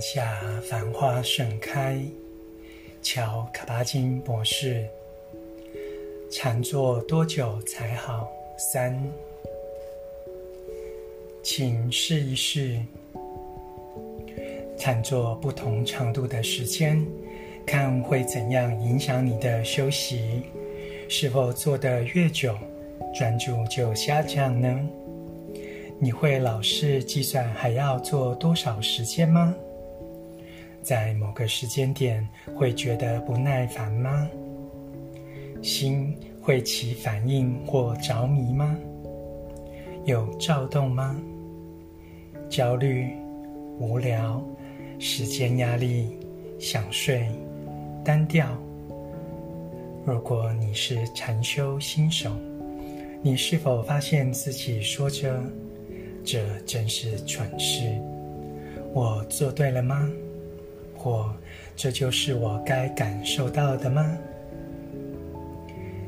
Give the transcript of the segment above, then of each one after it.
下繁花盛开，乔卡巴金博士。禅坐多久才好？三，请试一试，禅坐不同长度的时间，看会怎样影响你的休息。是否坐得越久，专注就下降呢？你会老是计算还要坐多少时间吗？在某个时间点会觉得不耐烦吗？心会起反应或着迷吗？有躁动吗？焦虑、无聊、时间压力、想睡、单调。如果你是禅修新手，你是否发现自己说着“这真是蠢事”，我做对了吗？或这就是我该感受到的吗？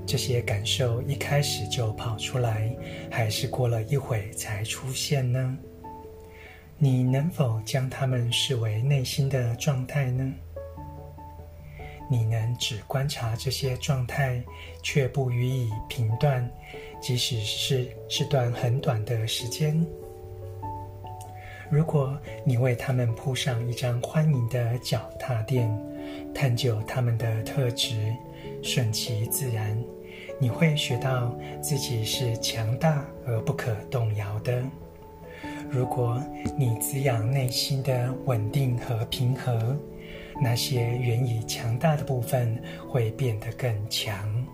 这些感受一开始就跑出来，还是过了一会才出现呢？你能否将它们视为内心的状态呢？你能只观察这些状态，却不予以评断，即使是是段很短的时间？如果你为他们铺上一张欢迎的脚踏垫，探究他们的特质，顺其自然，你会学到自己是强大而不可动摇的。如果你滋养内心的稳定和平和，那些原已强大的部分会变得更强。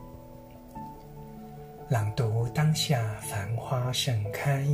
朗读当下，繁花盛开。